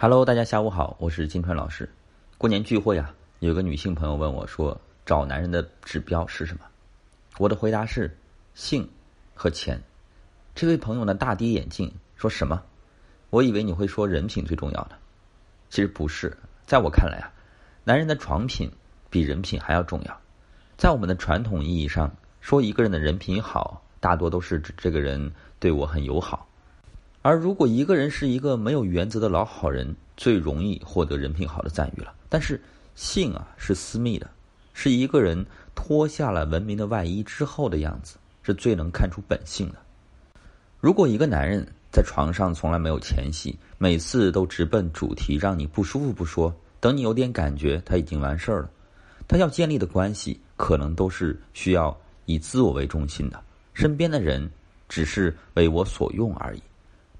Hello，大家下午好，我是金川老师。过年聚会啊，有个女性朋友问我说：“找男人的指标是什么？”我的回答是性和钱。这位朋友呢大跌眼镜，说什么？我以为你会说人品最重要的，其实不是。在我看来啊，男人的床品比人品还要重要。在我们的传统意义上，说一个人的人品好，大多都是指这个人对我很友好。而如果一个人是一个没有原则的老好人，最容易获得人品好的赞誉了。但是性啊是私密的，是一个人脱下了文明的外衣之后的样子，是最能看出本性的。如果一个男人在床上从来没有前戏，每次都直奔主题，让你不舒服不说，等你有点感觉，他已经完事儿了。他要建立的关系可能都是需要以自我为中心的，身边的人只是为我所用而已。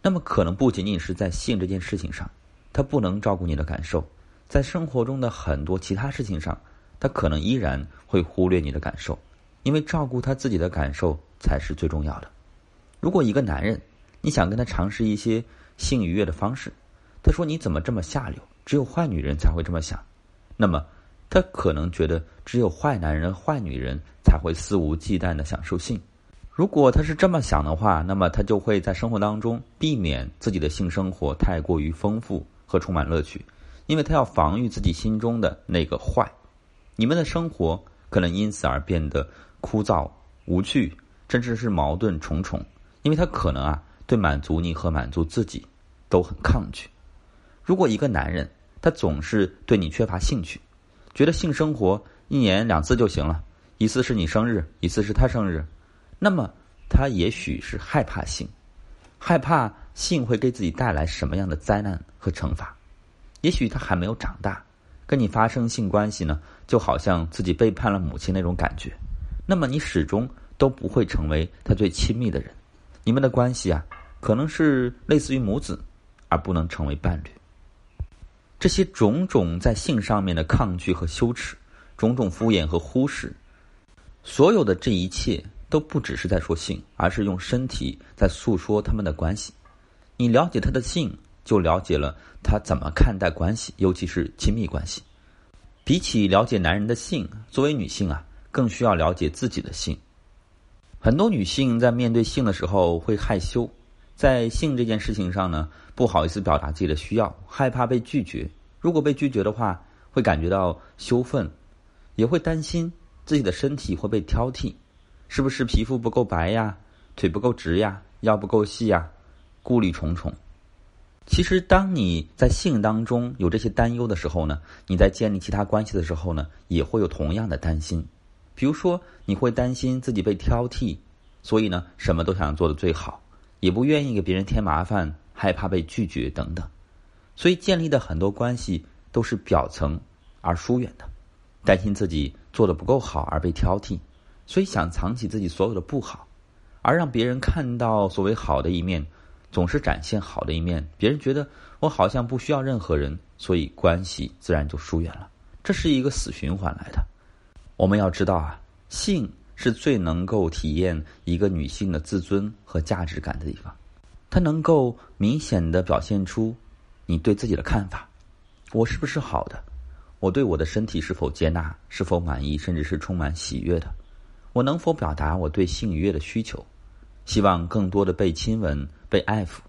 那么可能不仅仅是在性这件事情上，他不能照顾你的感受，在生活中的很多其他事情上，他可能依然会忽略你的感受，因为照顾他自己的感受才是最重要的。如果一个男人，你想跟他尝试一些性愉悦的方式，他说你怎么这么下流？只有坏女人才会这么想，那么他可能觉得只有坏男人、坏女人才会肆无忌惮的享受性。如果他是这么想的话，那么他就会在生活当中避免自己的性生活太过于丰富和充满乐趣，因为他要防御自己心中的那个坏。你们的生活可能因此而变得枯燥无趣，甚至是矛盾重重，因为他可能啊对满足你和满足自己都很抗拒。如果一个男人他总是对你缺乏兴趣，觉得性生活一年两次就行了，一次是你生日，一次是他生日。那么，他也许是害怕性，害怕性会给自己带来什么样的灾难和惩罚？也许他还没有长大，跟你发生性关系呢，就好像自己背叛了母亲那种感觉。那么，你始终都不会成为他最亲密的人。你们的关系啊，可能是类似于母子，而不能成为伴侣。这些种种在性上面的抗拒和羞耻，种种敷衍和忽视，所有的这一切。都不只是在说性，而是用身体在诉说他们的关系。你了解他的性，就了解了他怎么看待关系，尤其是亲密关系。比起了解男人的性，作为女性啊，更需要了解自己的性。很多女性在面对性的时候会害羞，在性这件事情上呢，不好意思表达自己的需要，害怕被拒绝。如果被拒绝的话，会感觉到羞愤，也会担心自己的身体会被挑剔。是不是皮肤不够白呀，腿不够直呀，腰不够细呀，顾虑重重。其实，当你在性当中有这些担忧的时候呢，你在建立其他关系的时候呢，也会有同样的担心。比如说，你会担心自己被挑剔，所以呢，什么都想做的最好，也不愿意给别人添麻烦，害怕被拒绝等等。所以，建立的很多关系都是表层而疏远的，担心自己做的不够好而被挑剔。所以想藏起自己所有的不好，而让别人看到所谓好的一面，总是展现好的一面，别人觉得我好像不需要任何人，所以关系自然就疏远了。这是一个死循环来的。我们要知道啊，性是最能够体验一个女性的自尊和价值感的地方，它能够明显的表现出你对自己的看法：我是不是好的？我对我的身体是否接纳？是否满意？甚至是充满喜悦的？我能否表达我对性愉悦的需求？希望更多的被亲吻、被爱抚？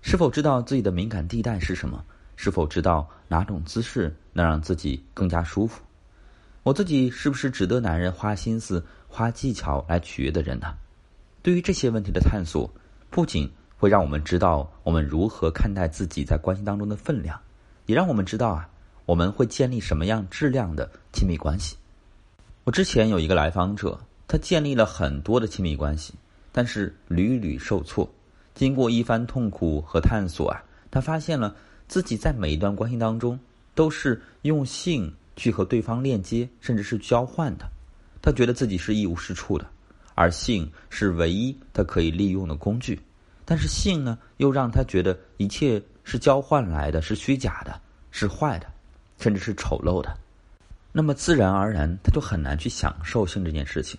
是否知道自己的敏感地带是什么？是否知道哪种姿势能让自己更加舒服？我自己是不是值得男人花心思、花技巧来取悦的人呢？对于这些问题的探索，不仅会让我们知道我们如何看待自己在关系当中的分量，也让我们知道啊，我们会建立什么样质量的亲密关系。我之前有一个来访者。他建立了很多的亲密关系，但是屡屡受挫。经过一番痛苦和探索啊，他发现了自己在每一段关系当中都是用性去和对方链接，甚至是交换的。他觉得自己是一无是处的，而性是唯一他可以利用的工具。但是性呢，又让他觉得一切是交换来的，是虚假的，是坏的，甚至是丑陋的。那么自然而然，他就很难去享受性这件事情。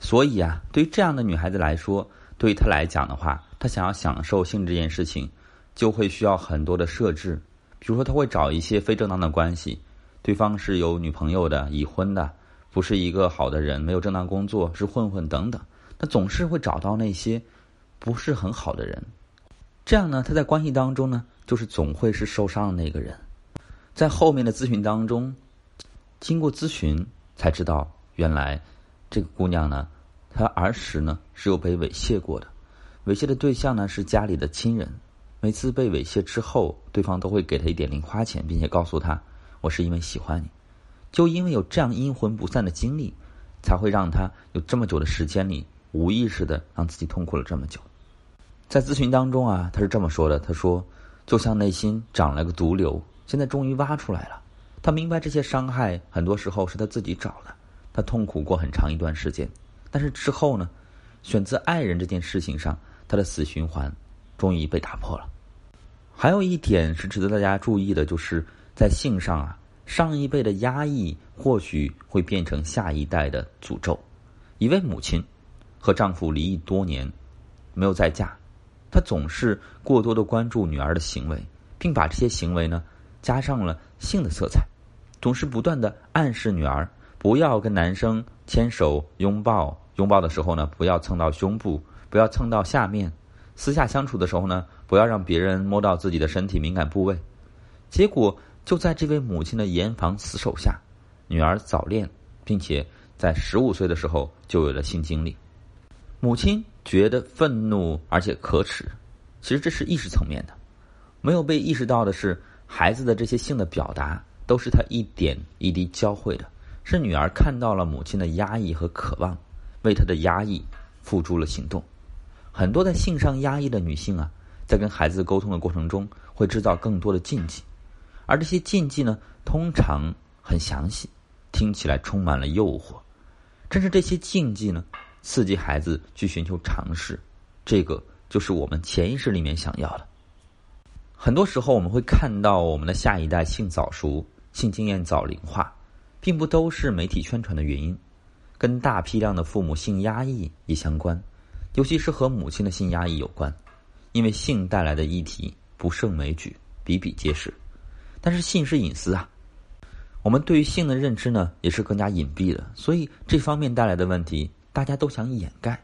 所以啊，对于这样的女孩子来说，对于她来讲的话，她想要享受性这件事情，就会需要很多的设置，比如说他会找一些非正当的关系，对方是有女朋友的、已婚的，不是一个好的人，没有正当工作，是混混等等。他总是会找到那些不是很好的人，这样呢，他在关系当中呢，就是总会是受伤的那个人。在后面的咨询当中，经过咨询才知道，原来这个姑娘呢，她儿时呢是有被猥亵过的，猥亵的对象呢是家里的亲人。每次被猥亵之后，对方都会给她一点零花钱，并且告诉她：“我是因为喜欢你。”就因为有这样阴魂不散的经历，才会让她有这么久的时间里。无意识的让自己痛苦了这么久，在咨询当中啊，他是这么说的：“他说，就像内心长了个毒瘤，现在终于挖出来了。他明白这些伤害很多时候是他自己找的，他痛苦过很长一段时间。但是之后呢，选择爱人这件事情上，他的死循环终于被打破了。还有一点是值得大家注意的，就是在性上啊，上一辈的压抑或许会变成下一代的诅咒。一位母亲。”和丈夫离异多年，没有再嫁，她总是过多的关注女儿的行为，并把这些行为呢加上了性的色彩，总是不断的暗示女儿不要跟男生牵手、拥抱，拥抱的时候呢不要蹭到胸部，不要蹭到下面，私下相处的时候呢不要让别人摸到自己的身体敏感部位。结果就在这位母亲的严防死守下，女儿早恋，并且在十五岁的时候就有了性经历。母亲觉得愤怒而且可耻，其实这是意识层面的，没有被意识到的是，孩子的这些性的表达都是他一点一滴教会的，是女儿看到了母亲的压抑和渴望，为她的压抑付诸了行动。很多在性上压抑的女性啊，在跟孩子沟通的过程中，会制造更多的禁忌，而这些禁忌呢，通常很详细，听起来充满了诱惑。正是这些禁忌呢。刺激孩子去寻求尝试，这个就是我们潜意识里面想要的。很多时候，我们会看到我们的下一代性早熟、性经验早龄化，并不都是媒体宣传的原因，跟大批量的父母性压抑也相关，尤其是和母亲的性压抑有关。因为性带来的议题不胜枚举，比比皆是。但是性是隐私啊，我们对于性的认知呢，也是更加隐蔽的，所以这方面带来的问题。大家都想掩盖，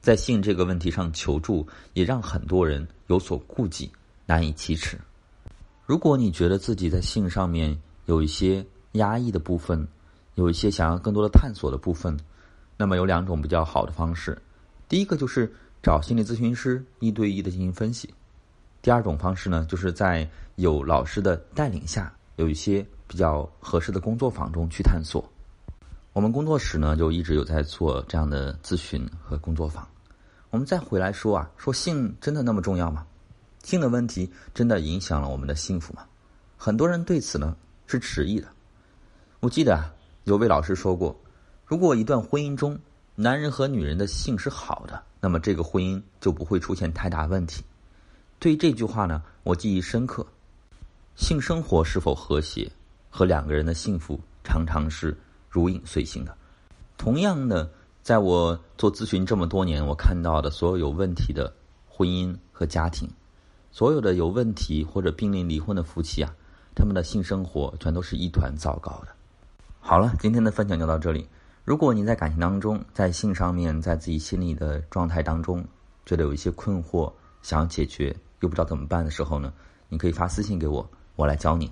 在性这个问题上求助，也让很多人有所顾忌，难以启齿。如果你觉得自己在性上面有一些压抑的部分，有一些想要更多的探索的部分，那么有两种比较好的方式。第一个就是找心理咨询师一对一的进行分析；第二种方式呢，就是在有老师的带领下，有一些比较合适的工作坊中去探索。我们工作室呢，就一直有在做这样的咨询和工作坊。我们再回来说啊，说性真的那么重要吗？性的问题真的影响了我们的幸福吗？很多人对此呢是迟疑的。我记得，有位老师说过，如果一段婚姻中男人和女人的性是好的，那么这个婚姻就不会出现太大问题。对于这句话呢，我记忆深刻。性生活是否和谐，和两个人的幸福常常是。如影随形的。同样的，在我做咨询这么多年，我看到的所有有问题的婚姻和家庭，所有的有问题或者濒临离婚的夫妻啊，他们的性生活全都是一团糟糕的。好了，今天的分享就到这里。如果你在感情当中，在性上面，在自己心里的状态当中，觉得有一些困惑，想要解决又不知道怎么办的时候呢，你可以发私信给我，我来教你。